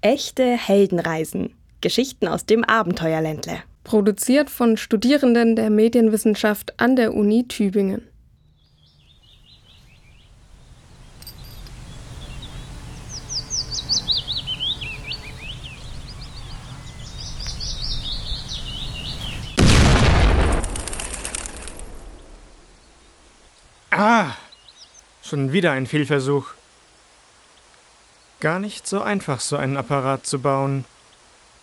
Echte Heldenreisen. Geschichten aus dem Abenteuerländle. Produziert von Studierenden der Medienwissenschaft an der Uni Tübingen. Ah, schon wieder ein Fehlversuch. Gar nicht so einfach, so einen Apparat zu bauen.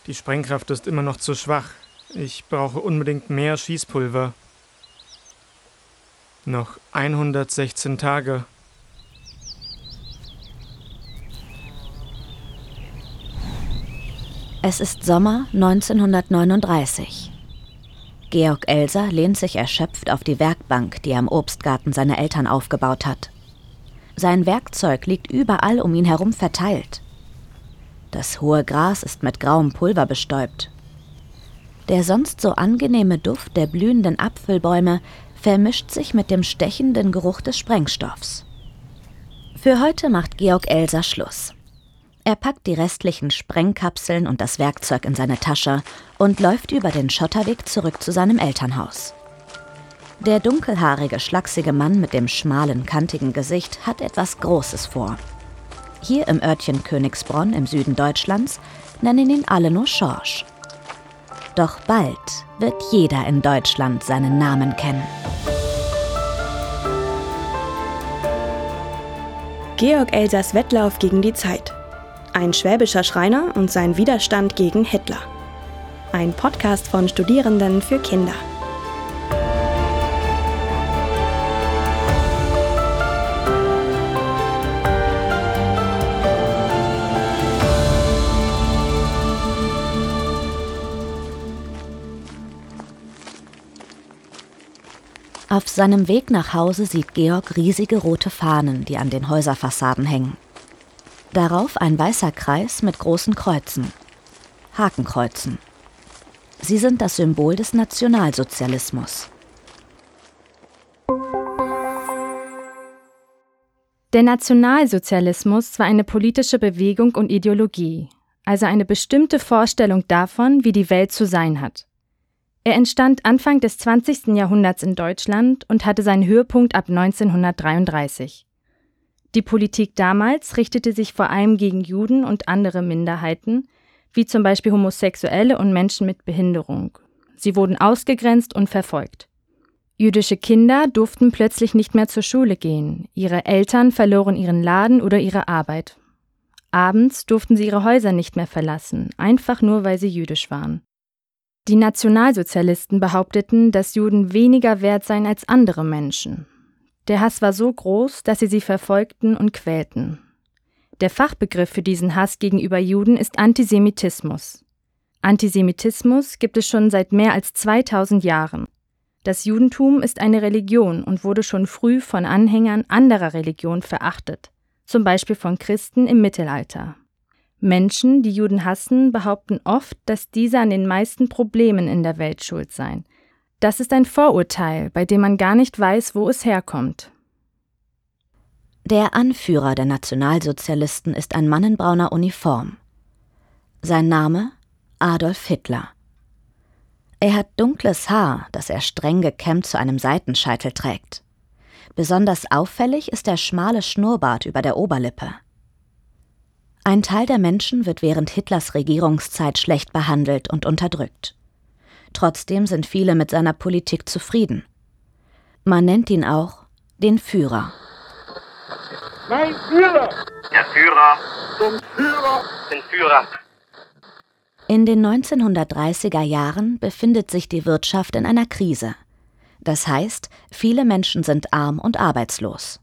Die Sprengkraft ist immer noch zu schwach. Ich brauche unbedingt mehr Schießpulver. Noch 116 Tage. Es ist Sommer 1939. Georg Elser lehnt sich erschöpft auf die Werkbank, die er im Obstgarten seiner Eltern aufgebaut hat. Sein Werkzeug liegt überall um ihn herum verteilt. Das hohe Gras ist mit grauem Pulver bestäubt. Der sonst so angenehme Duft der blühenden Apfelbäume vermischt sich mit dem stechenden Geruch des Sprengstoffs. Für heute macht Georg Elser Schluss. Er packt die restlichen Sprengkapseln und das Werkzeug in seine Tasche und läuft über den Schotterweg zurück zu seinem Elternhaus. Der dunkelhaarige, schlachsige Mann mit dem schmalen, kantigen Gesicht hat etwas Großes vor. Hier im Örtchen Königsbronn im Süden Deutschlands nennen ihn alle nur Schorsch. Doch bald wird jeder in Deutschland seinen Namen kennen. Georg Elsers Wettlauf gegen die Zeit. Ein schwäbischer Schreiner und sein Widerstand gegen Hitler. Ein Podcast von Studierenden für Kinder. Auf seinem Weg nach Hause sieht Georg riesige rote Fahnen, die an den Häuserfassaden hängen. Darauf ein weißer Kreis mit großen Kreuzen. Hakenkreuzen. Sie sind das Symbol des Nationalsozialismus. Der Nationalsozialismus war eine politische Bewegung und Ideologie, also eine bestimmte Vorstellung davon, wie die Welt zu sein hat. Er entstand Anfang des 20. Jahrhunderts in Deutschland und hatte seinen Höhepunkt ab 1933. Die Politik damals richtete sich vor allem gegen Juden und andere Minderheiten, wie zum Beispiel Homosexuelle und Menschen mit Behinderung. Sie wurden ausgegrenzt und verfolgt. Jüdische Kinder durften plötzlich nicht mehr zur Schule gehen, ihre Eltern verloren ihren Laden oder ihre Arbeit. Abends durften sie ihre Häuser nicht mehr verlassen, einfach nur weil sie jüdisch waren. Die Nationalsozialisten behaupteten, dass Juden weniger wert seien als andere Menschen. Der Hass war so groß, dass sie sie verfolgten und quälten. Der Fachbegriff für diesen Hass gegenüber Juden ist Antisemitismus. Antisemitismus gibt es schon seit mehr als 2000 Jahren. Das Judentum ist eine Religion und wurde schon früh von Anhängern anderer Religionen verachtet, zum Beispiel von Christen im Mittelalter. Menschen, die Juden hassen, behaupten oft, dass diese an den meisten Problemen in der Welt schuld seien. Das ist ein Vorurteil, bei dem man gar nicht weiß, wo es herkommt. Der Anführer der Nationalsozialisten ist ein Mann in brauner Uniform. Sein Name Adolf Hitler. Er hat dunkles Haar, das er streng gekämmt zu einem Seitenscheitel trägt. Besonders auffällig ist der schmale Schnurrbart über der Oberlippe. Ein Teil der Menschen wird während Hitlers Regierungszeit schlecht behandelt und unterdrückt. Trotzdem sind viele mit seiner Politik zufrieden. Man nennt ihn auch den Führer. Mein Führer! Der Führer! Zum Führer! Den Führer! In den 1930er Jahren befindet sich die Wirtschaft in einer Krise. Das heißt, viele Menschen sind arm und arbeitslos.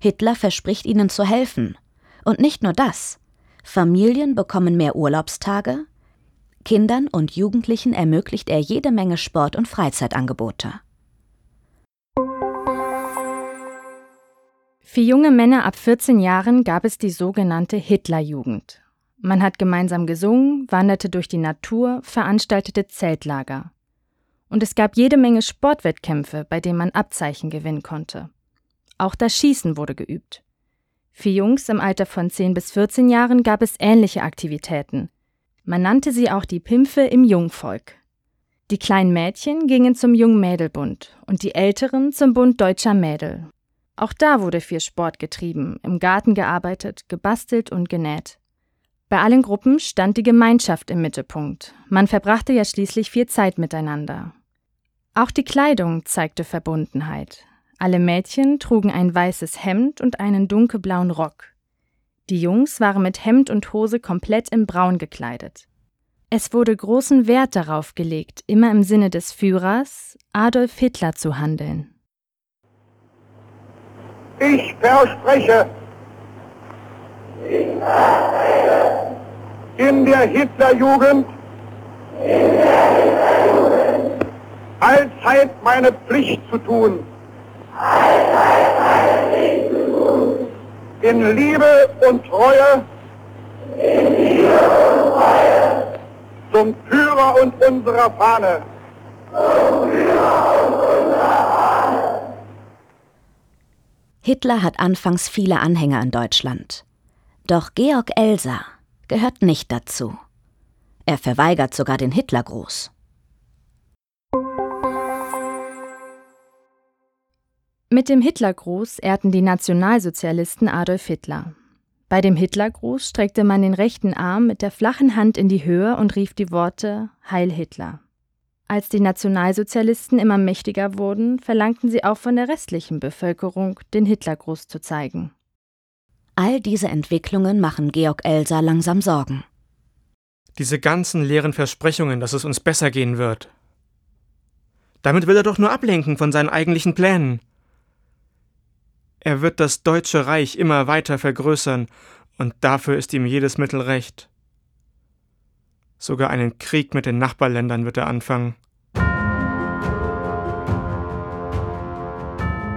Hitler verspricht ihnen zu helfen und nicht nur das. Familien bekommen mehr Urlaubstage, Kindern und Jugendlichen ermöglicht er jede Menge Sport- und Freizeitangebote. Für junge Männer ab 14 Jahren gab es die sogenannte Hitlerjugend. Man hat gemeinsam gesungen, wanderte durch die Natur, veranstaltete Zeltlager. Und es gab jede Menge Sportwettkämpfe, bei denen man Abzeichen gewinnen konnte. Auch das Schießen wurde geübt. Für Jungs im Alter von 10 bis 14 Jahren gab es ähnliche Aktivitäten. Man nannte sie auch die Pimpfe im Jungvolk. Die kleinen Mädchen gingen zum Jungmädelbund und die Älteren zum Bund Deutscher Mädel. Auch da wurde viel Sport getrieben, im Garten gearbeitet, gebastelt und genäht. Bei allen Gruppen stand die Gemeinschaft im Mittelpunkt. Man verbrachte ja schließlich viel Zeit miteinander. Auch die Kleidung zeigte Verbundenheit. Alle Mädchen trugen ein weißes Hemd und einen dunkelblauen Rock. Die Jungs waren mit Hemd und Hose komplett in Braun gekleidet. Es wurde großen Wert darauf gelegt, immer im Sinne des Führers Adolf Hitler zu handeln. Ich verspreche, in der Hitlerjugend allzeit meine Pflicht zu tun. In Liebe und Treue zum Führer und unserer Fahne. Hitler hat anfangs viele Anhänger in Deutschland. Doch Georg Elser gehört nicht dazu. Er verweigert sogar den Hitlergruß. Mit dem Hitlergruß ehrten die Nationalsozialisten Adolf Hitler. Bei dem Hitlergruß streckte man den rechten Arm mit der flachen Hand in die Höhe und rief die Worte Heil Hitler. Als die Nationalsozialisten immer mächtiger wurden, verlangten sie auch von der restlichen Bevölkerung, den Hitlergruß zu zeigen. All diese Entwicklungen machen Georg Elser langsam Sorgen. Diese ganzen leeren Versprechungen, dass es uns besser gehen wird. Damit will er doch nur ablenken von seinen eigentlichen Plänen. Er wird das Deutsche Reich immer weiter vergrößern, und dafür ist ihm jedes Mittel recht. Sogar einen Krieg mit den Nachbarländern wird er anfangen.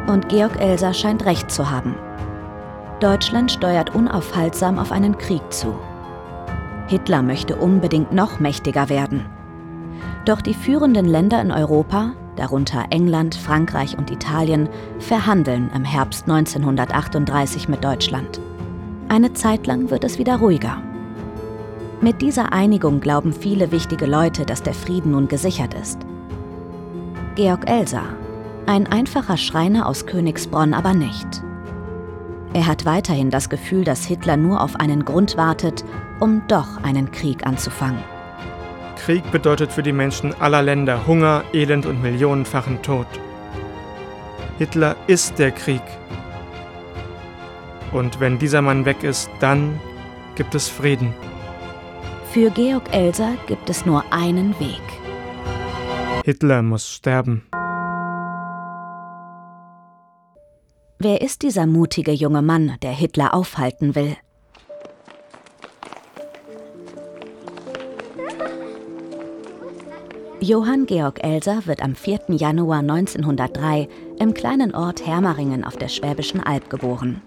Und Georg Elser scheint recht zu haben. Deutschland steuert unaufhaltsam auf einen Krieg zu. Hitler möchte unbedingt noch mächtiger werden. Doch die führenden Länder in Europa, darunter England, Frankreich und Italien, verhandeln im Herbst 1938 mit Deutschland. Eine Zeit lang wird es wieder ruhiger. Mit dieser Einigung glauben viele wichtige Leute, dass der Frieden nun gesichert ist. Georg Elsa, ein einfacher Schreiner aus Königsbronn aber nicht. Er hat weiterhin das Gefühl, dass Hitler nur auf einen Grund wartet, um doch einen Krieg anzufangen. Krieg bedeutet für die Menschen aller Länder Hunger, Elend und millionenfachen Tod. Hitler ist der Krieg. Und wenn dieser Mann weg ist, dann gibt es Frieden. Für Georg Elser gibt es nur einen Weg. Hitler muss sterben. Wer ist dieser mutige junge Mann, der Hitler aufhalten will? Johann Georg Elser wird am 4. Januar 1903 im kleinen Ort Hermaringen auf der Schwäbischen Alb geboren.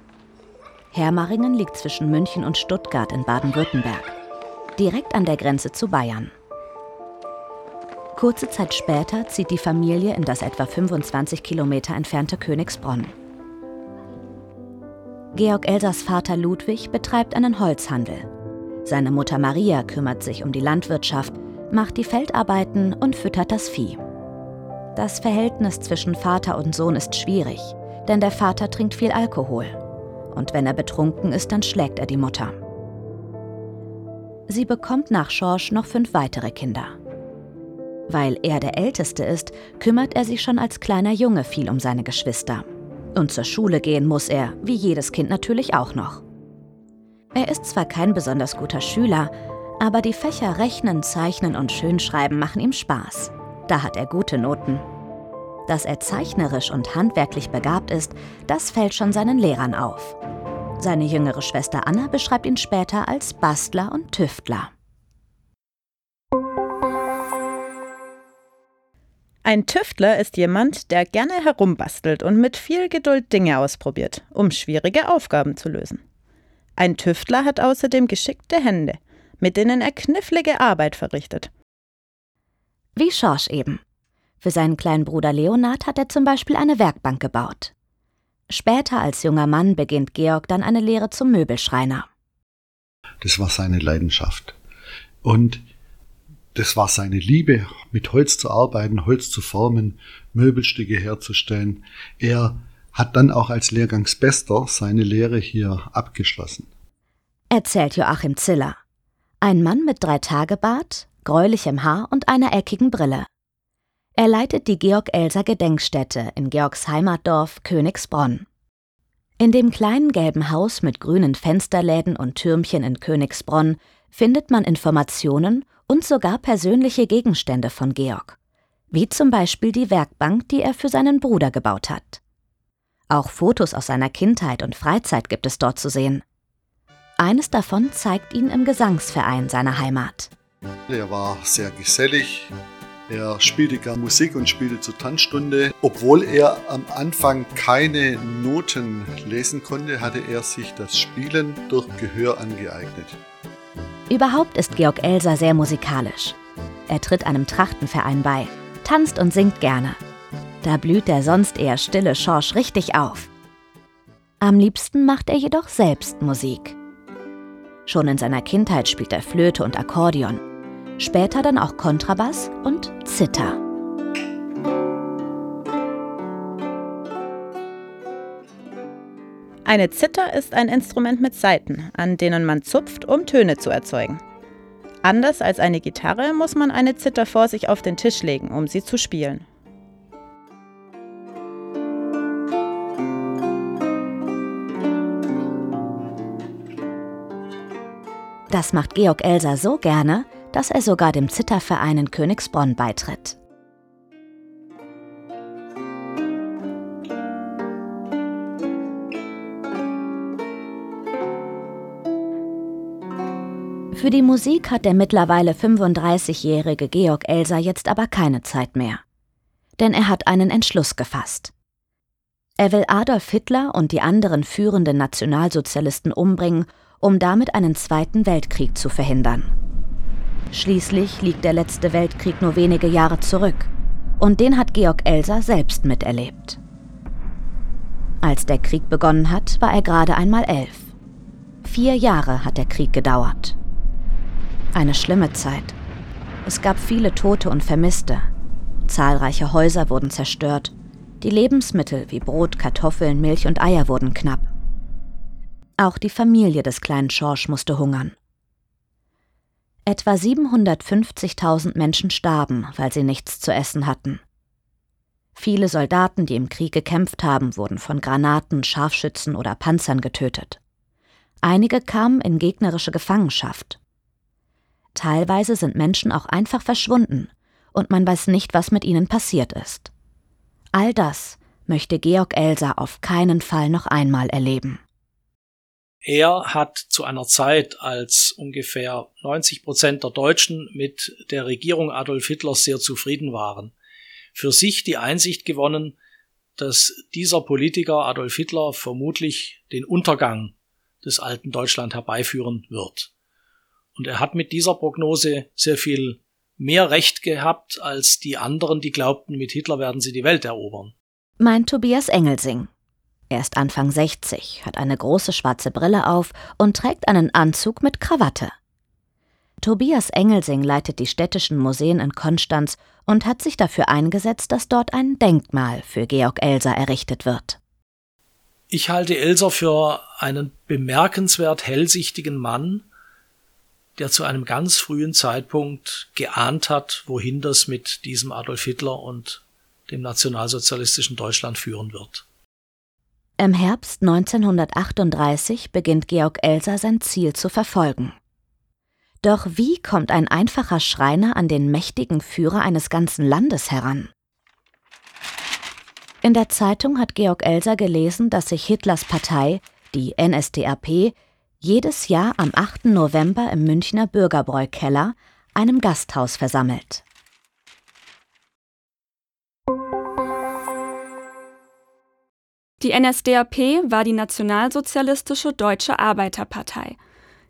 Hermaringen liegt zwischen München und Stuttgart in Baden-Württemberg, direkt an der Grenze zu Bayern. Kurze Zeit später zieht die Familie in das etwa 25 Kilometer entfernte Königsbronn. Georg Elsers Vater Ludwig betreibt einen Holzhandel. Seine Mutter Maria kümmert sich um die Landwirtschaft macht die Feldarbeiten und füttert das Vieh. Das Verhältnis zwischen Vater und Sohn ist schwierig, denn der Vater trinkt viel Alkohol. Und wenn er betrunken ist, dann schlägt er die Mutter. Sie bekommt nach Schorsch noch fünf weitere Kinder. Weil er der Älteste ist, kümmert er sich schon als kleiner Junge viel um seine Geschwister. Und zur Schule gehen muss er, wie jedes Kind natürlich auch noch. Er ist zwar kein besonders guter Schüler, aber die Fächer Rechnen, Zeichnen und Schönschreiben machen ihm Spaß. Da hat er gute Noten. Dass er zeichnerisch und handwerklich begabt ist, das fällt schon seinen Lehrern auf. Seine jüngere Schwester Anna beschreibt ihn später als Bastler und Tüftler. Ein Tüftler ist jemand, der gerne herumbastelt und mit viel Geduld Dinge ausprobiert, um schwierige Aufgaben zu lösen. Ein Tüftler hat außerdem geschickte Hände – mit denen er knifflige Arbeit verrichtet. Wie Schorsch eben. Für seinen kleinen Bruder Leonard hat er zum Beispiel eine Werkbank gebaut. Später als junger Mann beginnt Georg dann eine Lehre zum Möbelschreiner. Das war seine Leidenschaft. Und das war seine Liebe, mit Holz zu arbeiten, Holz zu formen, Möbelstücke herzustellen. Er hat dann auch als Lehrgangsbester seine Lehre hier abgeschlossen. Erzählt Joachim Ziller. Ein Mann mit drei Tagebart, gräulichem Haar und einer eckigen Brille. Er leitet die Georg-Elser Gedenkstätte in Georgs Heimatdorf Königsbronn. In dem kleinen gelben Haus mit grünen Fensterläden und Türmchen in Königsbronn findet man Informationen und sogar persönliche Gegenstände von Georg, wie zum Beispiel die Werkbank, die er für seinen Bruder gebaut hat. Auch Fotos aus seiner Kindheit und Freizeit gibt es dort zu sehen. Eines davon zeigt ihn im Gesangsverein seiner Heimat. Er war sehr gesellig, er spielte gern Musik und spielte zur Tanzstunde. Obwohl er am Anfang keine Noten lesen konnte, hatte er sich das Spielen durch Gehör angeeignet. Überhaupt ist Georg Elser sehr musikalisch. Er tritt einem Trachtenverein bei, tanzt und singt gerne. Da blüht der sonst eher stille Schorsch richtig auf. Am liebsten macht er jedoch selbst Musik. Schon in seiner Kindheit spielt er Flöte und Akkordeon später dann auch Kontrabass und Zither. Eine Zither ist ein Instrument mit Saiten, an denen man zupft, um Töne zu erzeugen. Anders als eine Gitarre muss man eine Zither vor sich auf den Tisch legen, um sie zu spielen. Das macht Georg Elser so gerne, dass er sogar dem Zitterverein in Königsbronn beitritt. Für die Musik hat der mittlerweile 35-jährige Georg Elser jetzt aber keine Zeit mehr. Denn er hat einen Entschluss gefasst. Er will Adolf Hitler und die anderen führenden Nationalsozialisten umbringen, um damit einen Zweiten Weltkrieg zu verhindern. Schließlich liegt der letzte Weltkrieg nur wenige Jahre zurück. Und den hat Georg Elser selbst miterlebt. Als der Krieg begonnen hat, war er gerade einmal elf. Vier Jahre hat der Krieg gedauert. Eine schlimme Zeit. Es gab viele Tote und Vermisste. Zahlreiche Häuser wurden zerstört. Die Lebensmittel wie Brot, Kartoffeln, Milch und Eier wurden knapp. Auch die Familie des kleinen Schorsch musste hungern. Etwa 750.000 Menschen starben, weil sie nichts zu essen hatten. Viele Soldaten, die im Krieg gekämpft haben, wurden von Granaten, Scharfschützen oder Panzern getötet. Einige kamen in gegnerische Gefangenschaft. Teilweise sind Menschen auch einfach verschwunden und man weiß nicht, was mit ihnen passiert ist. All das möchte Georg Elser auf keinen Fall noch einmal erleben. Er hat zu einer Zeit, als ungefähr 90 Prozent der Deutschen mit der Regierung Adolf Hitlers sehr zufrieden waren, für sich die Einsicht gewonnen, dass dieser Politiker Adolf Hitler vermutlich den Untergang des alten Deutschland herbeiführen wird. Und er hat mit dieser Prognose sehr viel mehr Recht gehabt als die anderen, die glaubten, mit Hitler werden sie die Welt erobern. Mein Tobias Engelsing. Er ist Anfang 60, hat eine große schwarze Brille auf und trägt einen Anzug mit Krawatte. Tobias Engelsing leitet die städtischen Museen in Konstanz und hat sich dafür eingesetzt, dass dort ein Denkmal für Georg Elser errichtet wird. Ich halte Elser für einen bemerkenswert hellsichtigen Mann, der zu einem ganz frühen Zeitpunkt geahnt hat, wohin das mit diesem Adolf Hitler und dem nationalsozialistischen Deutschland führen wird. Im Herbst 1938 beginnt Georg Elser sein Ziel zu verfolgen. Doch wie kommt ein einfacher Schreiner an den mächtigen Führer eines ganzen Landes heran? In der Zeitung hat Georg Elser gelesen, dass sich Hitlers Partei, die NSDAP, jedes Jahr am 8. November im Münchner Bürgerbräu-Keller, einem Gasthaus, versammelt. Die NSDAP war die nationalsozialistische Deutsche Arbeiterpartei.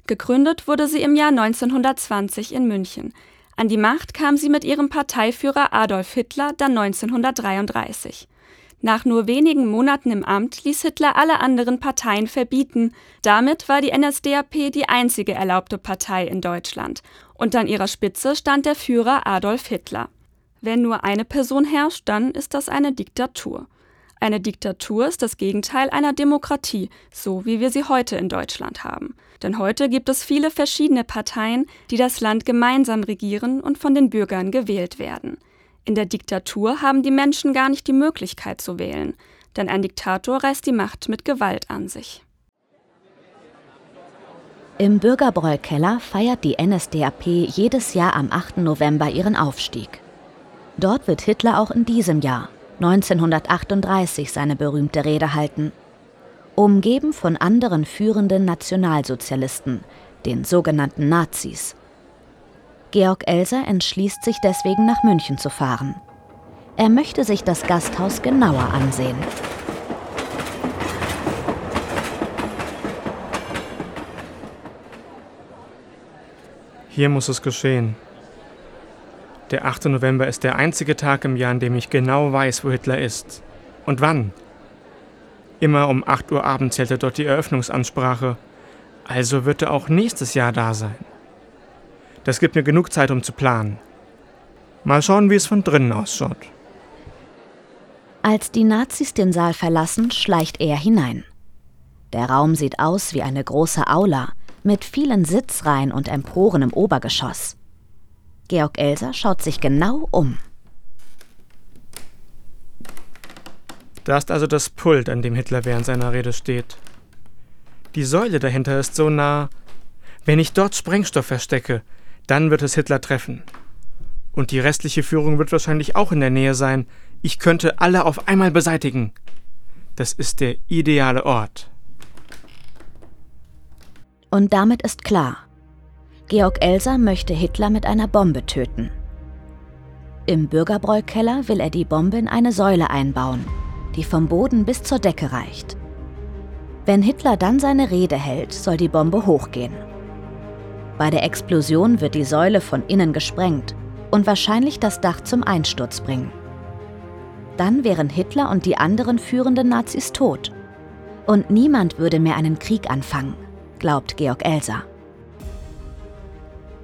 Gegründet wurde sie im Jahr 1920 in München. An die Macht kam sie mit ihrem Parteiführer Adolf Hitler dann 1933. Nach nur wenigen Monaten im Amt ließ Hitler alle anderen Parteien verbieten. Damit war die NSDAP die einzige erlaubte Partei in Deutschland. Und an ihrer Spitze stand der Führer Adolf Hitler. Wenn nur eine Person herrscht, dann ist das eine Diktatur. Eine Diktatur ist das Gegenteil einer Demokratie, so wie wir sie heute in Deutschland haben. Denn heute gibt es viele verschiedene Parteien, die das Land gemeinsam regieren und von den Bürgern gewählt werden. In der Diktatur haben die Menschen gar nicht die Möglichkeit zu wählen, denn ein Diktator reißt die Macht mit Gewalt an sich. Im Bürgerbräukeller feiert die NSDAP jedes Jahr am 8. November ihren Aufstieg. Dort wird Hitler auch in diesem Jahr, 1938, seine berühmte Rede halten. Umgeben von anderen führenden Nationalsozialisten, den sogenannten Nazis. Georg Elser entschließt sich deswegen nach München zu fahren. Er möchte sich das Gasthaus genauer ansehen. Hier muss es geschehen. Der 8. November ist der einzige Tag im Jahr, an dem ich genau weiß, wo Hitler ist. Und wann. Immer um 8 Uhr abends hält er dort die Eröffnungsansprache. Also wird er auch nächstes Jahr da sein. Das gibt mir genug Zeit, um zu planen. Mal schauen, wie es von drinnen ausschaut. Als die Nazis den Saal verlassen, schleicht er hinein. Der Raum sieht aus wie eine große Aula mit vielen Sitzreihen und Emporen im Obergeschoss. Georg Elser schaut sich genau um. Da ist also das Pult, an dem Hitler während seiner Rede steht. Die Säule dahinter ist so nah. Wenn ich dort Sprengstoff verstecke, dann wird es Hitler treffen. Und die restliche Führung wird wahrscheinlich auch in der Nähe sein. Ich könnte alle auf einmal beseitigen. Das ist der ideale Ort. Und damit ist klar, Georg Elser möchte Hitler mit einer Bombe töten. Im Bürgerbräukeller will er die Bombe in eine Säule einbauen, die vom Boden bis zur Decke reicht. Wenn Hitler dann seine Rede hält, soll die Bombe hochgehen. Bei der Explosion wird die Säule von innen gesprengt und wahrscheinlich das Dach zum Einsturz bringen. Dann wären Hitler und die anderen führenden Nazis tot. Und niemand würde mehr einen Krieg anfangen, glaubt Georg Elser.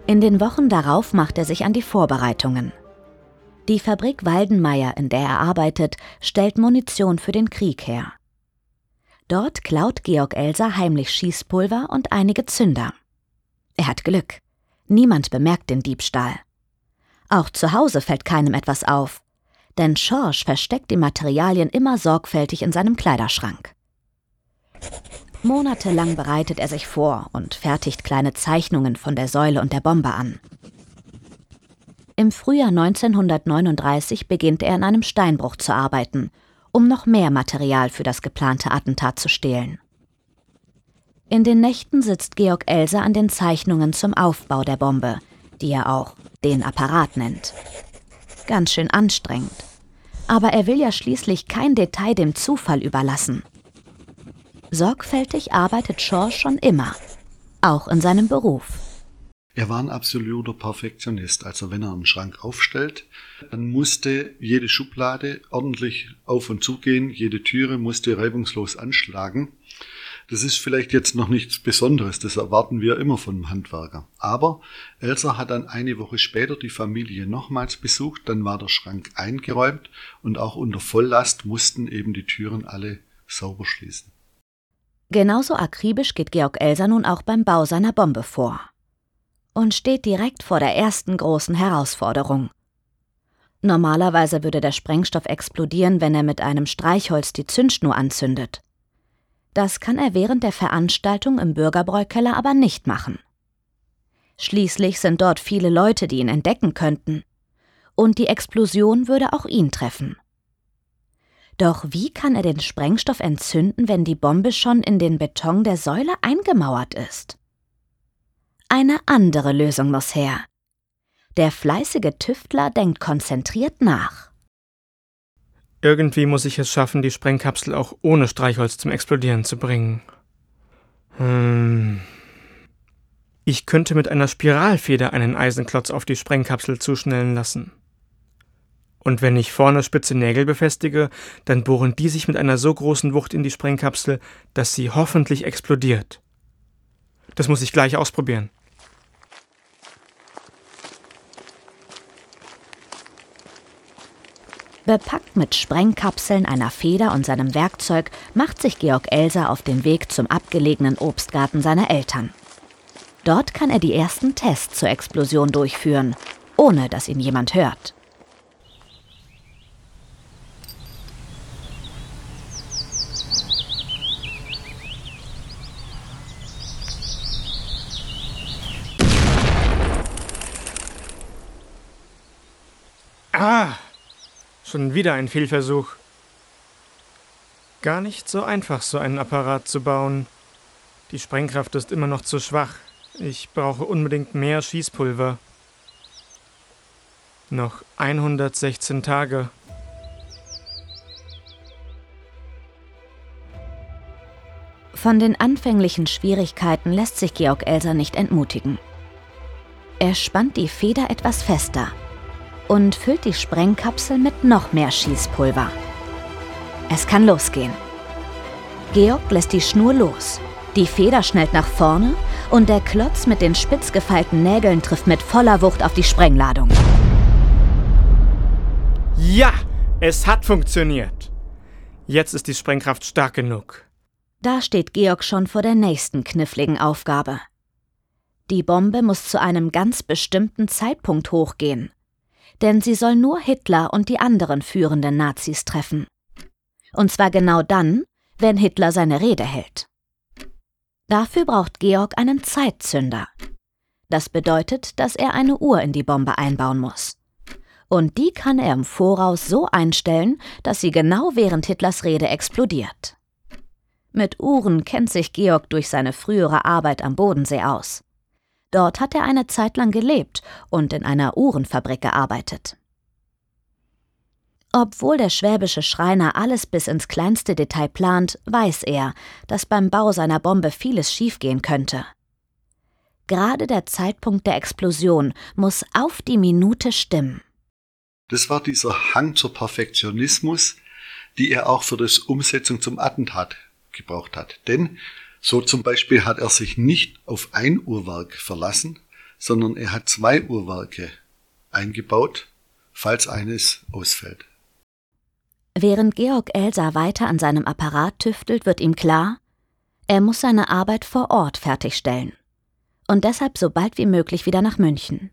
In den Wochen darauf macht er sich an die Vorbereitungen. Die Fabrik Waldenmeier, in der er arbeitet, stellt Munition für den Krieg her. Dort klaut Georg Elser heimlich Schießpulver und einige Zünder. Er hat Glück. Niemand bemerkt den Diebstahl. Auch zu Hause fällt keinem etwas auf, denn Schorsch versteckt die Materialien immer sorgfältig in seinem Kleiderschrank. Monatelang bereitet er sich vor und fertigt kleine Zeichnungen von der Säule und der Bombe an. Im Frühjahr 1939 beginnt er in einem Steinbruch zu arbeiten, um noch mehr Material für das geplante Attentat zu stehlen. In den Nächten sitzt Georg Elser an den Zeichnungen zum Aufbau der Bombe, die er auch den Apparat nennt. Ganz schön anstrengend. Aber er will ja schließlich kein Detail dem Zufall überlassen. Sorgfältig arbeitet Shaw schon immer, auch in seinem Beruf. Er war ein absoluter Perfektionist. Also wenn er einen Schrank aufstellt, dann musste jede Schublade ordentlich auf und zugehen, jede Türe musste reibungslos anschlagen. Das ist vielleicht jetzt noch nichts Besonderes, das erwarten wir immer von einem Handwerker. Aber Elsa hat dann eine Woche später die Familie nochmals besucht, dann war der Schrank eingeräumt und auch unter Volllast mussten eben die Türen alle sauber schließen. Genauso akribisch geht Georg Elser nun auch beim Bau seiner Bombe vor. Und steht direkt vor der ersten großen Herausforderung. Normalerweise würde der Sprengstoff explodieren, wenn er mit einem Streichholz die Zündschnur anzündet. Das kann er während der Veranstaltung im Bürgerbräukeller aber nicht machen. Schließlich sind dort viele Leute, die ihn entdecken könnten. Und die Explosion würde auch ihn treffen. Doch wie kann er den Sprengstoff entzünden, wenn die Bombe schon in den Beton der Säule eingemauert ist? Eine andere Lösung muss her. Der fleißige Tüftler denkt konzentriert nach. Irgendwie muss ich es schaffen, die Sprengkapsel auch ohne Streichholz zum Explodieren zu bringen. Hm. Ich könnte mit einer Spiralfeder einen Eisenklotz auf die Sprengkapsel zuschnellen lassen. Und wenn ich vorne spitze Nägel befestige, dann bohren die sich mit einer so großen Wucht in die Sprengkapsel, dass sie hoffentlich explodiert. Das muss ich gleich ausprobieren. Bepackt mit Sprengkapseln, einer Feder und seinem Werkzeug macht sich Georg Elser auf den Weg zum abgelegenen Obstgarten seiner Eltern. Dort kann er die ersten Tests zur Explosion durchführen, ohne dass ihn jemand hört. Ah, schon wieder ein Fehlversuch. Gar nicht so einfach, so einen Apparat zu bauen. Die Sprengkraft ist immer noch zu schwach. Ich brauche unbedingt mehr Schießpulver. Noch 116 Tage. Von den anfänglichen Schwierigkeiten lässt sich Georg Elser nicht entmutigen. Er spannt die Feder etwas fester und füllt die Sprengkapsel mit noch mehr Schießpulver. Es kann losgehen. Georg lässt die Schnur los. Die Feder schnellt nach vorne und der Klotz mit den spitz gefeilten Nägeln trifft mit voller Wucht auf die Sprengladung. Ja, es hat funktioniert. Jetzt ist die Sprengkraft stark genug. Da steht Georg schon vor der nächsten kniffligen Aufgabe. Die Bombe muss zu einem ganz bestimmten Zeitpunkt hochgehen denn sie soll nur Hitler und die anderen führenden Nazis treffen. Und zwar genau dann, wenn Hitler seine Rede hält. Dafür braucht Georg einen Zeitzünder. Das bedeutet, dass er eine Uhr in die Bombe einbauen muss. Und die kann er im Voraus so einstellen, dass sie genau während Hitlers Rede explodiert. Mit Uhren kennt sich Georg durch seine frühere Arbeit am Bodensee aus. Dort hat er eine Zeit lang gelebt und in einer Uhrenfabrik gearbeitet. Obwohl der schwäbische Schreiner alles bis ins kleinste Detail plant, weiß er, dass beim Bau seiner Bombe vieles schiefgehen könnte. Gerade der Zeitpunkt der Explosion muss auf die Minute stimmen. Das war dieser Hang zur Perfektionismus, die er auch für das Umsetzung zum Attentat gebraucht hat. Denn so zum Beispiel hat er sich nicht auf ein Uhrwerk verlassen, sondern er hat zwei Uhrwerke eingebaut, falls eines ausfällt. Während Georg Elsa weiter an seinem Apparat tüftelt, wird ihm klar, er muss seine Arbeit vor Ort fertigstellen und deshalb so bald wie möglich wieder nach München.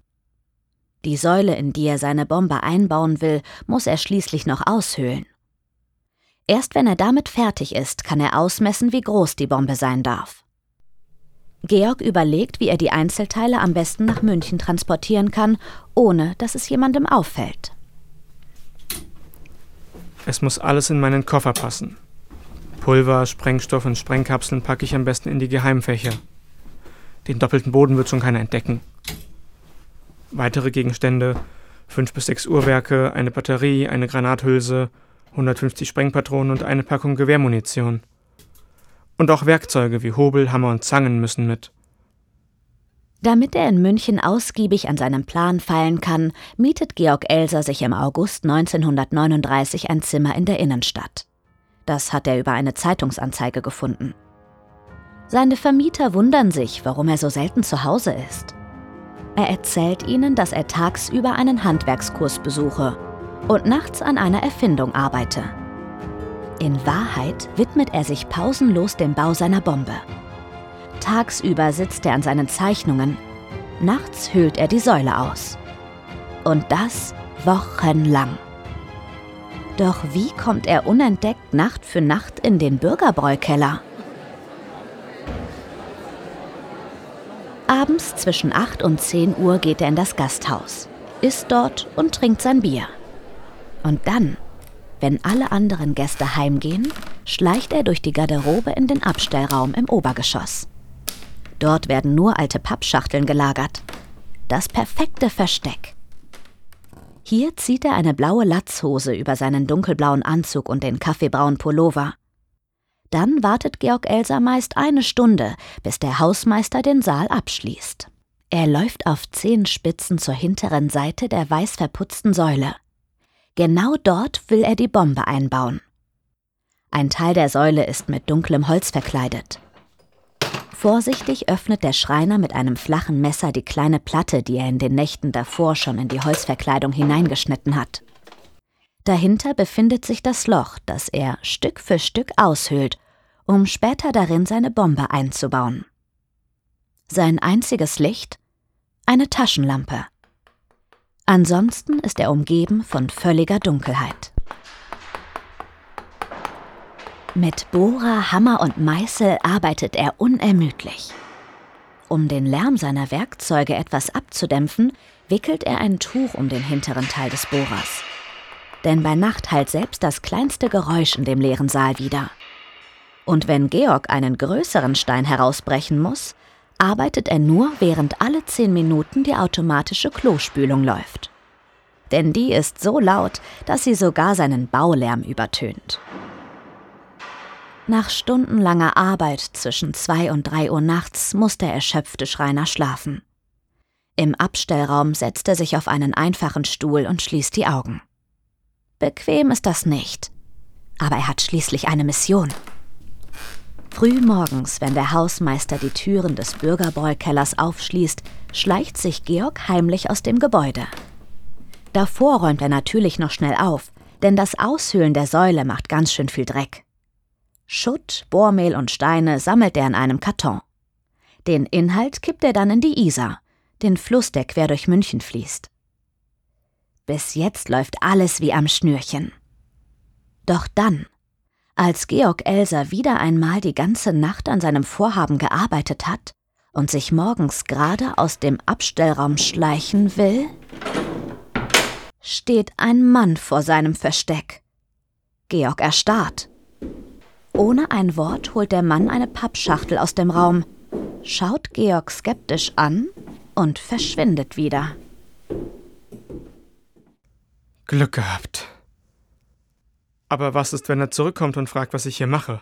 Die Säule, in die er seine Bombe einbauen will, muss er schließlich noch aushöhlen. Erst wenn er damit fertig ist, kann er ausmessen, wie groß die Bombe sein darf. Georg überlegt, wie er die Einzelteile am besten nach München transportieren kann, ohne dass es jemandem auffällt. Es muss alles in meinen Koffer passen. Pulver, Sprengstoff und Sprengkapseln packe ich am besten in die Geheimfächer. Den doppelten Boden wird schon keiner entdecken. Weitere Gegenstände, fünf bis sechs Uhrwerke, eine Batterie, eine Granathülse, 150 Sprengpatronen und eine Packung Gewehrmunition. Und auch Werkzeuge wie Hobel, Hammer und Zangen müssen mit. Damit er in München ausgiebig an seinem Plan feilen kann, mietet Georg Elser sich im August 1939 ein Zimmer in der Innenstadt. Das hat er über eine Zeitungsanzeige gefunden. Seine Vermieter wundern sich, warum er so selten zu Hause ist. Er erzählt ihnen, dass er tagsüber einen Handwerkskurs besuche und nachts an einer Erfindung arbeite. In Wahrheit widmet er sich pausenlos dem Bau seiner Bombe. Tagsüber sitzt er an seinen Zeichnungen, nachts höhlt er die Säule aus. Und das wochenlang. Doch wie kommt er unentdeckt Nacht für Nacht in den Bürgerbräukeller? Abends zwischen 8 und 10 Uhr geht er in das Gasthaus, isst dort und trinkt sein Bier. Und dann, wenn alle anderen Gäste heimgehen, schleicht er durch die Garderobe in den Abstellraum im Obergeschoss. Dort werden nur alte Pappschachteln gelagert. Das perfekte Versteck. Hier zieht er eine blaue Latzhose über seinen dunkelblauen Anzug und den kaffeebraunen Pullover. Dann wartet Georg Elser meist eine Stunde, bis der Hausmeister den Saal abschließt. Er läuft auf Zehenspitzen zur hinteren Seite der weiß verputzten Säule Genau dort will er die Bombe einbauen. Ein Teil der Säule ist mit dunklem Holz verkleidet. Vorsichtig öffnet der Schreiner mit einem flachen Messer die kleine Platte, die er in den Nächten davor schon in die Holzverkleidung hineingeschnitten hat. Dahinter befindet sich das Loch, das er Stück für Stück aushöhlt, um später darin seine Bombe einzubauen. Sein einziges Licht? Eine Taschenlampe. Ansonsten ist er umgeben von völliger Dunkelheit. Mit Bohrer, Hammer und Meißel arbeitet er unermüdlich. Um den Lärm seiner Werkzeuge etwas abzudämpfen, wickelt er ein Tuch um den hinteren Teil des Bohrers. Denn bei Nacht hallt selbst das kleinste Geräusch in dem leeren Saal wieder. Und wenn Georg einen größeren Stein herausbrechen muss, arbeitet er nur, während alle zehn Minuten die automatische Klospülung läuft. Denn die ist so laut, dass sie sogar seinen Baulärm übertönt. Nach stundenlanger Arbeit zwischen zwei und drei Uhr nachts muss der erschöpfte Schreiner schlafen. Im Abstellraum setzt er sich auf einen einfachen Stuhl und schließt die Augen. Bequem ist das nicht, aber er hat schließlich eine Mission. Früh morgens, wenn der Hausmeister die Türen des Bürgerbräukellers aufschließt, schleicht sich Georg heimlich aus dem Gebäude. Davor räumt er natürlich noch schnell auf, denn das Aushöhlen der Säule macht ganz schön viel Dreck. Schutt, Bohrmehl und Steine sammelt er in einem Karton. Den Inhalt kippt er dann in die Isar, den Fluss, der quer durch München fließt. Bis jetzt läuft alles wie am Schnürchen. Doch dann, als Georg Elser wieder einmal die ganze Nacht an seinem Vorhaben gearbeitet hat und sich morgens gerade aus dem Abstellraum schleichen will, steht ein Mann vor seinem Versteck. Georg erstarrt. Ohne ein Wort holt der Mann eine Pappschachtel aus dem Raum, schaut Georg skeptisch an und verschwindet wieder. Glück gehabt. Aber was ist, wenn er zurückkommt und fragt, was ich hier mache?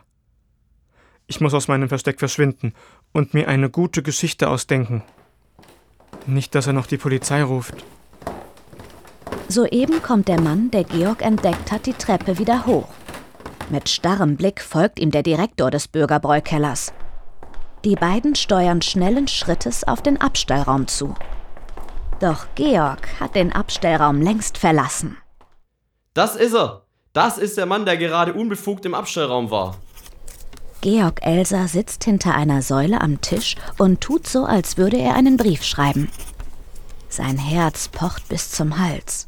Ich muss aus meinem Versteck verschwinden und mir eine gute Geschichte ausdenken. Nicht, dass er noch die Polizei ruft. Soeben kommt der Mann, der Georg entdeckt hat, die Treppe wieder hoch. Mit starrem Blick folgt ihm der Direktor des Bürgerbräukellers. Die beiden steuern schnellen Schrittes auf den Abstellraum zu. Doch Georg hat den Abstellraum längst verlassen. Das ist er! Das ist der Mann, der gerade unbefugt im Abstellraum war. Georg Elser sitzt hinter einer Säule am Tisch und tut so, als würde er einen Brief schreiben. Sein Herz pocht bis zum Hals.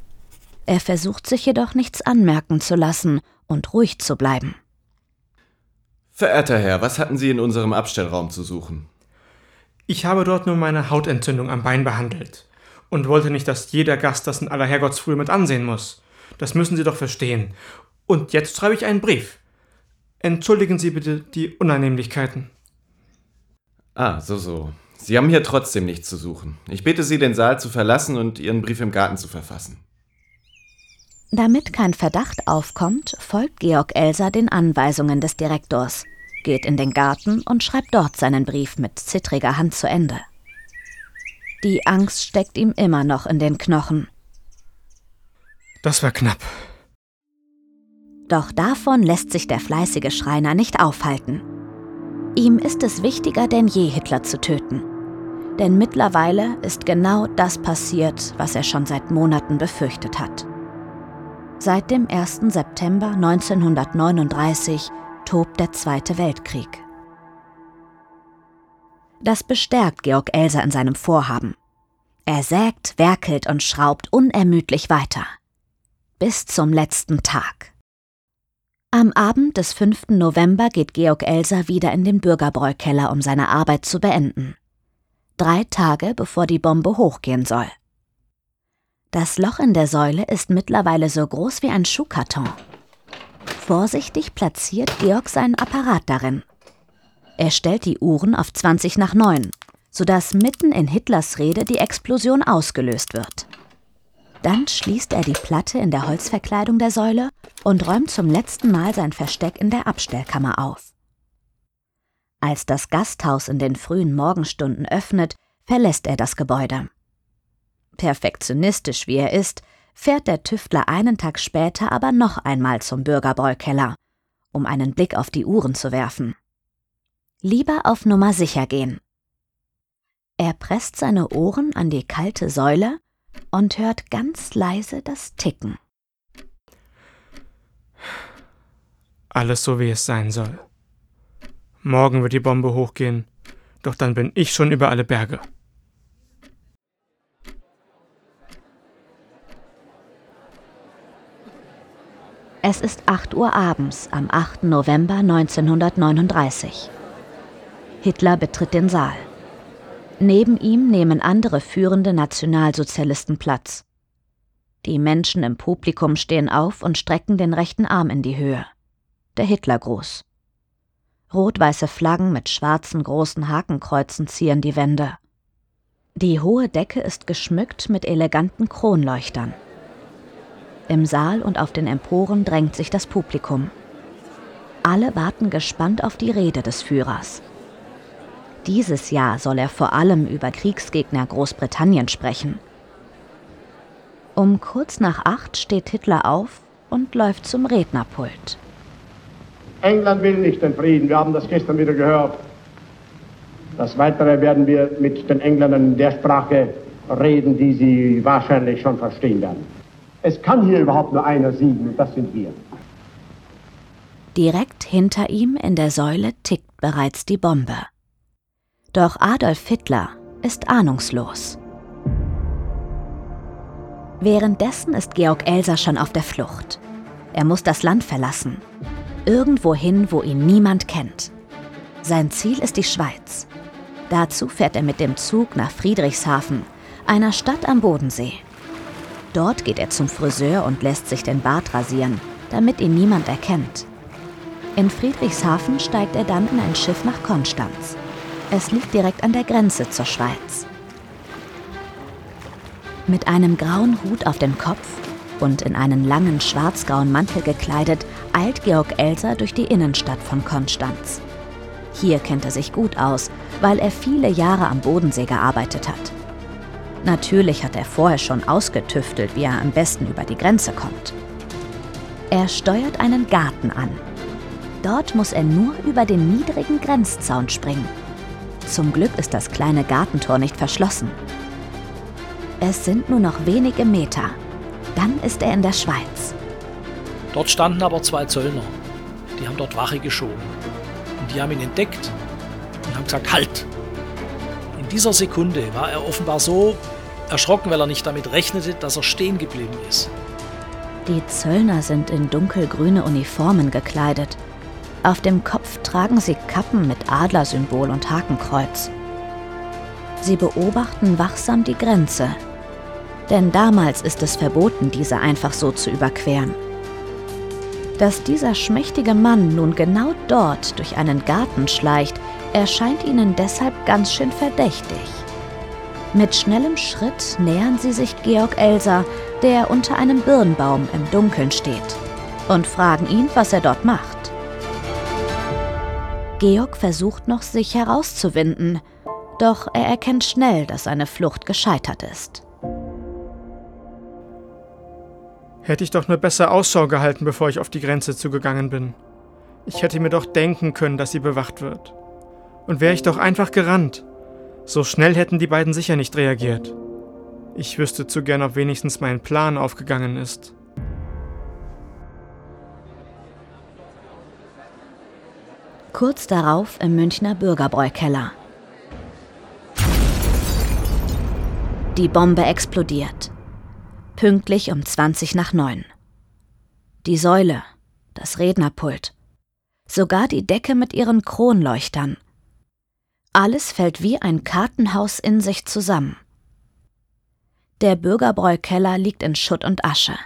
Er versucht sich jedoch nichts anmerken zu lassen und ruhig zu bleiben. Verehrter Herr, was hatten Sie in unserem Abstellraum zu suchen? Ich habe dort nur meine Hautentzündung am Bein behandelt und wollte nicht, dass jeder Gast das in aller Herrgottsfrühe mit ansehen muss. Das müssen Sie doch verstehen. Und jetzt schreibe ich einen Brief. Entschuldigen Sie bitte die Unannehmlichkeiten. Ah, so, so. Sie haben hier trotzdem nichts zu suchen. Ich bitte Sie, den Saal zu verlassen und Ihren Brief im Garten zu verfassen. Damit kein Verdacht aufkommt, folgt Georg Elser den Anweisungen des Direktors, geht in den Garten und schreibt dort seinen Brief mit zittriger Hand zu Ende. Die Angst steckt ihm immer noch in den Knochen. Das war knapp. Doch davon lässt sich der fleißige Schreiner nicht aufhalten. Ihm ist es wichtiger denn je, Hitler zu töten. Denn mittlerweile ist genau das passiert, was er schon seit Monaten befürchtet hat. Seit dem 1. September 1939 tobt der Zweite Weltkrieg. Das bestärkt Georg Elser in seinem Vorhaben. Er sägt, werkelt und schraubt unermüdlich weiter bis zum letzten Tag. Am Abend des 5. November geht Georg Elser wieder in den Bürgerbräukeller, um seine Arbeit zu beenden. Drei Tage bevor die Bombe hochgehen soll. Das Loch in der Säule ist mittlerweile so groß wie ein Schuhkarton. Vorsichtig platziert Georg seinen Apparat darin. Er stellt die Uhren auf 20 nach 9, sodass mitten in Hitlers Rede die Explosion ausgelöst wird. Dann schließt er die Platte in der Holzverkleidung der Säule und räumt zum letzten Mal sein Versteck in der Abstellkammer auf. Als das Gasthaus in den frühen Morgenstunden öffnet, verlässt er das Gebäude. Perfektionistisch wie er ist, fährt der Tüftler einen Tag später aber noch einmal zum Bürgerbräukeller, um einen Blick auf die Uhren zu werfen. Lieber auf Nummer sicher gehen. Er presst seine Ohren an die kalte Säule und hört ganz leise das Ticken. Alles so, wie es sein soll. Morgen wird die Bombe hochgehen, doch dann bin ich schon über alle Berge. Es ist 8 Uhr abends am 8. November 1939. Hitler betritt den Saal. Neben ihm nehmen andere führende Nationalsozialisten Platz. Die Menschen im Publikum stehen auf und strecken den rechten Arm in die Höhe. Der Hitlergruß. Rot-weiße Flaggen mit schwarzen großen Hakenkreuzen zieren die Wände. Die hohe Decke ist geschmückt mit eleganten Kronleuchtern. Im Saal und auf den Emporen drängt sich das Publikum. Alle warten gespannt auf die Rede des Führers. Dieses Jahr soll er vor allem über Kriegsgegner Großbritannien sprechen. Um kurz nach acht steht Hitler auf und läuft zum Rednerpult. England will nicht den Frieden, wir haben das gestern wieder gehört. Das Weitere werden wir mit den Engländern in der Sprache reden, die sie wahrscheinlich schon verstehen werden. Es kann hier überhaupt nur einer siegen, und das sind wir. Direkt hinter ihm in der Säule tickt bereits die Bombe. Doch Adolf Hitler ist ahnungslos. Währenddessen ist Georg Elser schon auf der Flucht. Er muss das Land verlassen. Irgendwohin, wo ihn niemand kennt. Sein Ziel ist die Schweiz. Dazu fährt er mit dem Zug nach Friedrichshafen, einer Stadt am Bodensee. Dort geht er zum Friseur und lässt sich den Bart rasieren, damit ihn niemand erkennt. In Friedrichshafen steigt er dann in ein Schiff nach Konstanz. Es liegt direkt an der Grenze zur Schweiz. Mit einem grauen Hut auf dem Kopf und in einen langen schwarzgrauen Mantel gekleidet, eilt Georg Elser durch die Innenstadt von Konstanz. Hier kennt er sich gut aus, weil er viele Jahre am Bodensee gearbeitet hat. Natürlich hat er vorher schon ausgetüftelt, wie er am besten über die Grenze kommt. Er steuert einen Garten an. Dort muss er nur über den niedrigen Grenzzaun springen. Zum Glück ist das kleine Gartentor nicht verschlossen. Es sind nur noch wenige Meter. Dann ist er in der Schweiz. Dort standen aber zwei Zöllner. Die haben dort Wache geschoben. Und die haben ihn entdeckt und haben gesagt, halt! In dieser Sekunde war er offenbar so erschrocken, weil er nicht damit rechnete, dass er stehen geblieben ist. Die Zöllner sind in dunkelgrüne Uniformen gekleidet. Auf dem Kopf tragen sie Kappen mit Adlersymbol und Hakenkreuz. Sie beobachten wachsam die Grenze. Denn damals ist es verboten, diese einfach so zu überqueren. Dass dieser schmächtige Mann nun genau dort durch einen Garten schleicht, erscheint ihnen deshalb ganz schön verdächtig. Mit schnellem Schritt nähern sie sich Georg Elser, der unter einem Birnbaum im Dunkeln steht, und fragen ihn, was er dort macht. Georg versucht noch, sich herauszuwinden, doch er erkennt schnell, dass seine Flucht gescheitert ist. Hätte ich doch nur besser Ausschau gehalten, bevor ich auf die Grenze zugegangen bin. Ich hätte mir doch denken können, dass sie bewacht wird. Und wäre ich doch einfach gerannt. So schnell hätten die beiden sicher nicht reagiert. Ich wüsste zu gern, ob wenigstens mein Plan aufgegangen ist. Kurz darauf im Münchner Bürgerbräukeller. Die Bombe explodiert. Pünktlich um 20 nach 9. Die Säule, das Rednerpult, sogar die Decke mit ihren Kronleuchtern. Alles fällt wie ein Kartenhaus in sich zusammen. Der Bürgerbräukeller liegt in Schutt und Asche.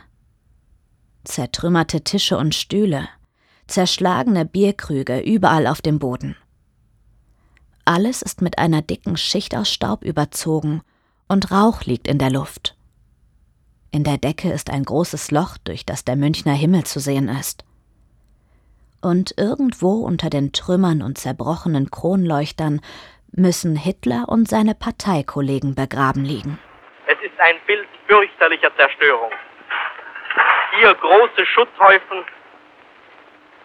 Zertrümmerte Tische und Stühle, zerschlagene Bierkrüge überall auf dem Boden. Alles ist mit einer dicken Schicht aus Staub überzogen und Rauch liegt in der Luft. In der Decke ist ein großes Loch, durch das der Münchner Himmel zu sehen ist. Und irgendwo unter den Trümmern und zerbrochenen Kronleuchtern müssen Hitler und seine Parteikollegen begraben liegen. Es ist ein Bild fürchterlicher Zerstörung. hier große Schutzhäufen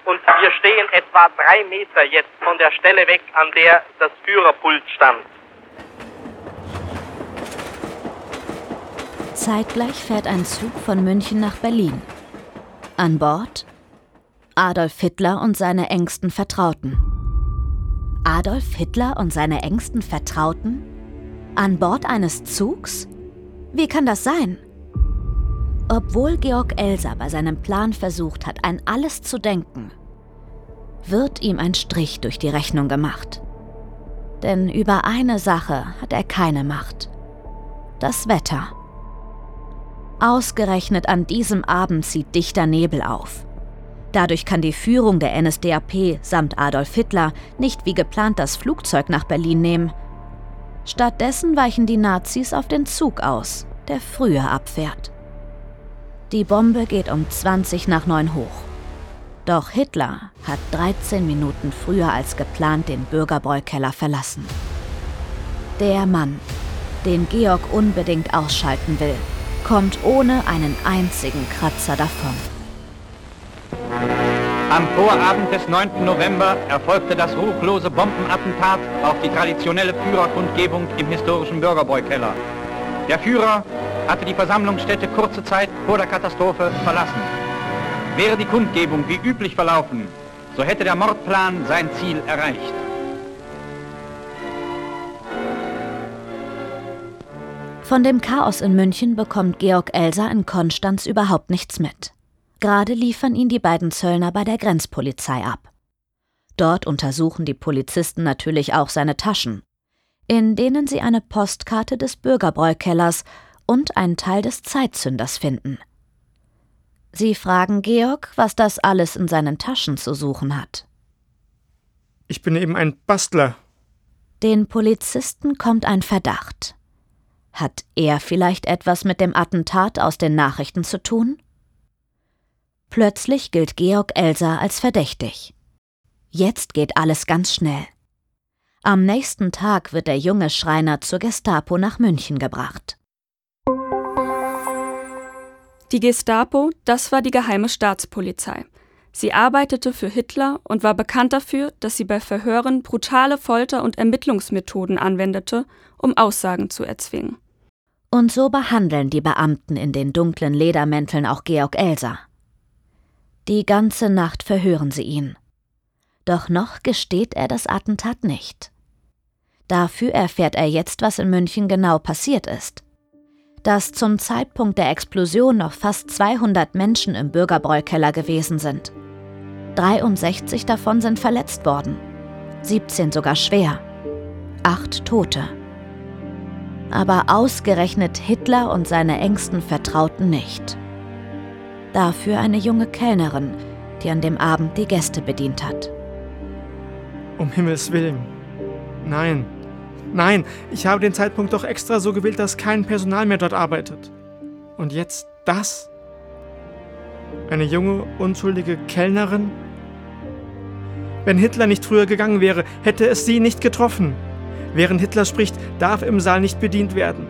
und wir stehen etwa drei Meter jetzt von der Stelle weg, an der das Führerpult stand. Zeitgleich fährt ein Zug von München nach Berlin. An Bord Adolf Hitler und seine engsten Vertrauten. Adolf Hitler und seine engsten Vertrauten? An Bord eines Zugs? Wie kann das sein? Obwohl Georg Elser bei seinem Plan versucht hat, an alles zu denken, wird ihm ein Strich durch die Rechnung gemacht. Denn über eine Sache hat er keine Macht. Das Wetter. Ausgerechnet an diesem Abend zieht dichter Nebel auf. Dadurch kann die Führung der NSDAP samt Adolf Hitler nicht wie geplant das Flugzeug nach Berlin nehmen. Stattdessen weichen die Nazis auf den Zug aus, der früher abfährt. Die Bombe geht um 20 nach 9 hoch. Doch Hitler hat 13 Minuten früher als geplant den Bürgerbräukeller verlassen. Der Mann, den Georg unbedingt ausschalten will, kommt ohne einen einzigen Kratzer davon. Am Vorabend des 9. November erfolgte das ruchlose Bombenattentat auf die traditionelle Führerkundgebung im historischen Bürgerbräukeller. Der Führer hatte die Versammlungsstätte kurze Zeit vor der Katastrophe verlassen. Wäre die Kundgebung wie üblich verlaufen, so hätte der Mordplan sein Ziel erreicht. Von dem Chaos in München bekommt Georg Elser in Konstanz überhaupt nichts mit. Gerade liefern ihn die beiden Zöllner bei der Grenzpolizei ab. Dort untersuchen die Polizisten natürlich auch seine Taschen, in denen sie eine Postkarte des Bürgerbräukellers und einen Teil des Zeitzünders finden. Sie fragen Georg, was das alles in seinen Taschen zu suchen hat. Ich bin eben ein Bastler. Den Polizisten kommt ein Verdacht. Hat er vielleicht etwas mit dem Attentat aus den Nachrichten zu tun? Plötzlich gilt Georg Elsa als verdächtig. Jetzt geht alles ganz schnell. Am nächsten Tag wird der junge Schreiner zur Gestapo nach München gebracht. Die Gestapo, das war die geheime Staatspolizei. Sie arbeitete für Hitler und war bekannt dafür, dass sie bei Verhören brutale Folter- und Ermittlungsmethoden anwendete, um Aussagen zu erzwingen. Und so behandeln die Beamten in den dunklen Ledermänteln auch Georg Elser. Die ganze Nacht verhören sie ihn. Doch noch gesteht er das Attentat nicht. Dafür erfährt er jetzt, was in München genau passiert ist dass zum Zeitpunkt der Explosion noch fast 200 Menschen im Bürgerbräukeller gewesen sind. 63 davon sind verletzt worden, 17 sogar schwer, acht Tote. Aber ausgerechnet Hitler und seine engsten Vertrauten nicht. Dafür eine junge Kellnerin, die an dem Abend die Gäste bedient hat. Um Himmels willen. Nein, Nein, ich habe den Zeitpunkt doch extra so gewählt, dass kein Personal mehr dort arbeitet. Und jetzt das? Eine junge, unschuldige Kellnerin? Wenn Hitler nicht früher gegangen wäre, hätte es sie nicht getroffen. Während Hitler spricht, darf im Saal nicht bedient werden.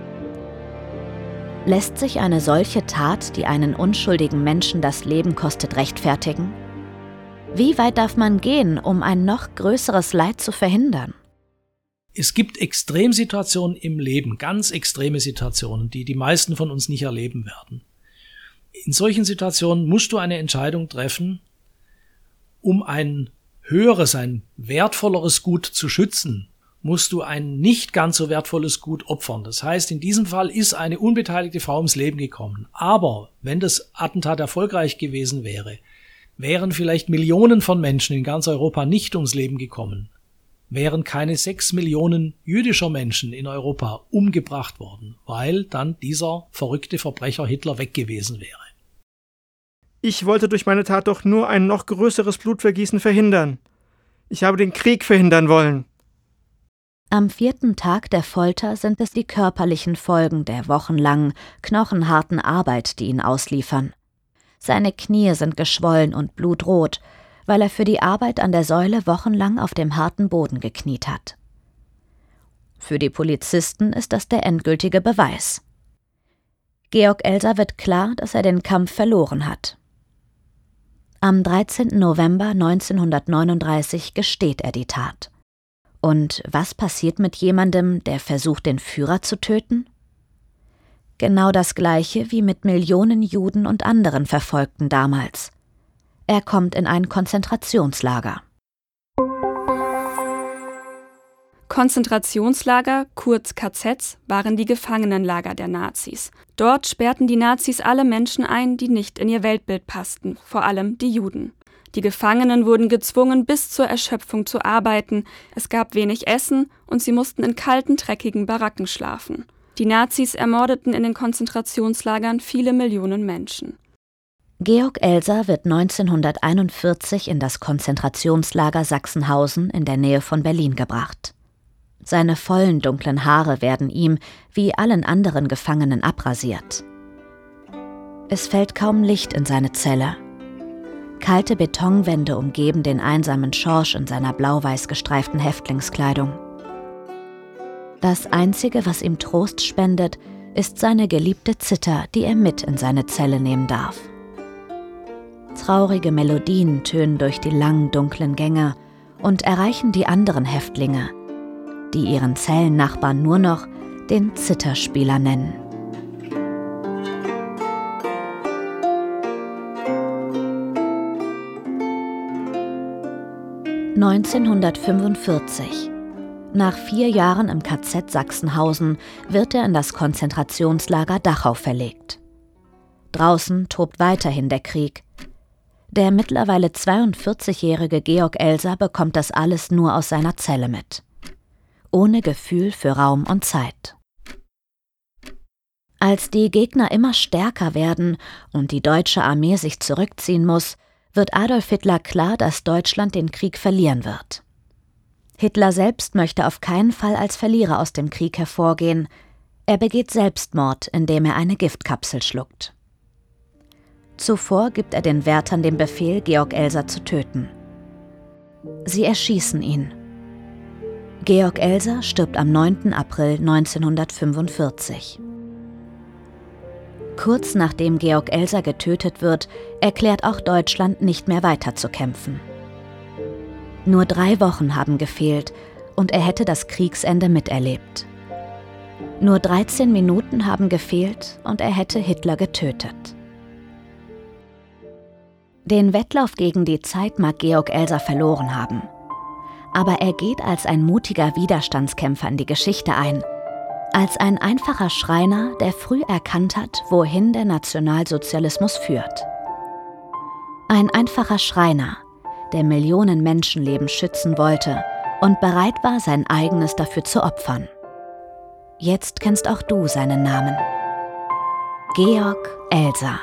Lässt sich eine solche Tat, die einen unschuldigen Menschen das Leben kostet, rechtfertigen? Wie weit darf man gehen, um ein noch größeres Leid zu verhindern? Es gibt Extremsituationen im Leben, ganz extreme Situationen, die die meisten von uns nicht erleben werden. In solchen Situationen musst du eine Entscheidung treffen, um ein höheres, ein wertvolleres Gut zu schützen, musst du ein nicht ganz so wertvolles Gut opfern. Das heißt, in diesem Fall ist eine unbeteiligte Frau ums Leben gekommen. Aber wenn das Attentat erfolgreich gewesen wäre, wären vielleicht Millionen von Menschen in ganz Europa nicht ums Leben gekommen wären keine sechs Millionen jüdischer Menschen in Europa umgebracht worden, weil dann dieser verrückte Verbrecher Hitler weg gewesen wäre. Ich wollte durch meine Tat doch nur ein noch größeres Blutvergießen verhindern. Ich habe den Krieg verhindern wollen. Am vierten Tag der Folter sind es die körperlichen Folgen der wochenlangen, knochenharten Arbeit, die ihn ausliefern. Seine Knie sind geschwollen und blutrot, weil er für die Arbeit an der Säule wochenlang auf dem harten Boden gekniet hat. Für die Polizisten ist das der endgültige Beweis. Georg Elser wird klar, dass er den Kampf verloren hat. Am 13. November 1939 gesteht er die Tat. Und was passiert mit jemandem, der versucht, den Führer zu töten? Genau das gleiche wie mit Millionen Juden und anderen Verfolgten damals. Er kommt in ein Konzentrationslager. Konzentrationslager, kurz KZs, waren die Gefangenenlager der Nazis. Dort sperrten die Nazis alle Menschen ein, die nicht in ihr Weltbild passten, vor allem die Juden. Die Gefangenen wurden gezwungen, bis zur Erschöpfung zu arbeiten, es gab wenig Essen und sie mussten in kalten, dreckigen Baracken schlafen. Die Nazis ermordeten in den Konzentrationslagern viele Millionen Menschen. Georg Elser wird 1941 in das Konzentrationslager Sachsenhausen in der Nähe von Berlin gebracht. Seine vollen dunklen Haare werden ihm, wie allen anderen Gefangenen, abrasiert. Es fällt kaum Licht in seine Zelle. Kalte Betonwände umgeben den einsamen Schorsch in seiner blau-weiß gestreiften Häftlingskleidung. Das Einzige, was ihm Trost spendet, ist seine geliebte Zither, die er mit in seine Zelle nehmen darf. Traurige Melodien tönen durch die langen dunklen Gänge und erreichen die anderen Häftlinge, die ihren Zellennachbarn nur noch den Zitterspieler nennen. Neunzehnhundertfünfundvierzig. Nach vier Jahren im KZ Sachsenhausen wird er in das Konzentrationslager Dachau verlegt. Draußen tobt weiterhin der Krieg. Der mittlerweile 42-jährige Georg Elser bekommt das alles nur aus seiner Zelle mit ohne Gefühl für Raum und Zeit. Als die Gegner immer stärker werden und die deutsche Armee sich zurückziehen muss, wird Adolf Hitler klar, dass Deutschland den Krieg verlieren wird. Hitler selbst möchte auf keinen Fall als Verlierer aus dem Krieg hervorgehen. Er begeht Selbstmord, indem er eine Giftkapsel schluckt. Zuvor gibt er den Wärtern den Befehl, Georg Elser zu töten. Sie erschießen ihn. Georg Elser stirbt am 9. April 1945. Kurz nachdem Georg Elser getötet wird, erklärt auch Deutschland nicht mehr weiterzukämpfen. Nur drei Wochen haben gefehlt und er hätte das Kriegsende miterlebt. Nur 13 Minuten haben gefehlt und er hätte Hitler getötet. Den Wettlauf gegen die Zeit mag Georg Elser verloren haben aber er geht als ein mutiger Widerstandskämpfer in die Geschichte ein. Als ein einfacher Schreiner, der früh erkannt hat, wohin der Nationalsozialismus führt. Ein einfacher Schreiner, der Millionen Menschenleben schützen wollte und bereit war, sein eigenes dafür zu opfern. Jetzt kennst auch du seinen Namen. Georg Elsa.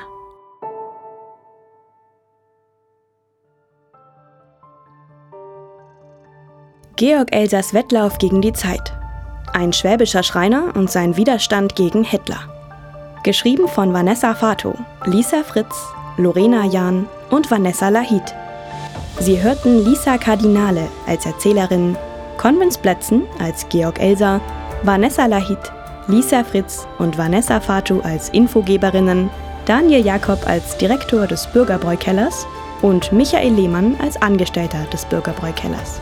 Georg Elsers Wettlauf gegen die Zeit. Ein schwäbischer Schreiner und sein Widerstand gegen Hitler. Geschrieben von Vanessa Fato, Lisa Fritz, Lorena Jahn und Vanessa Lahid. Sie hörten Lisa Kardinale als Erzählerin, Convins Plätzen als Georg Elser, Vanessa Lahid, Lisa Fritz und Vanessa Fatu als Infogeberinnen, Daniel Jakob als Direktor des Bürgerbräukellers und Michael Lehmann als Angestellter des Bürgerbräukellers.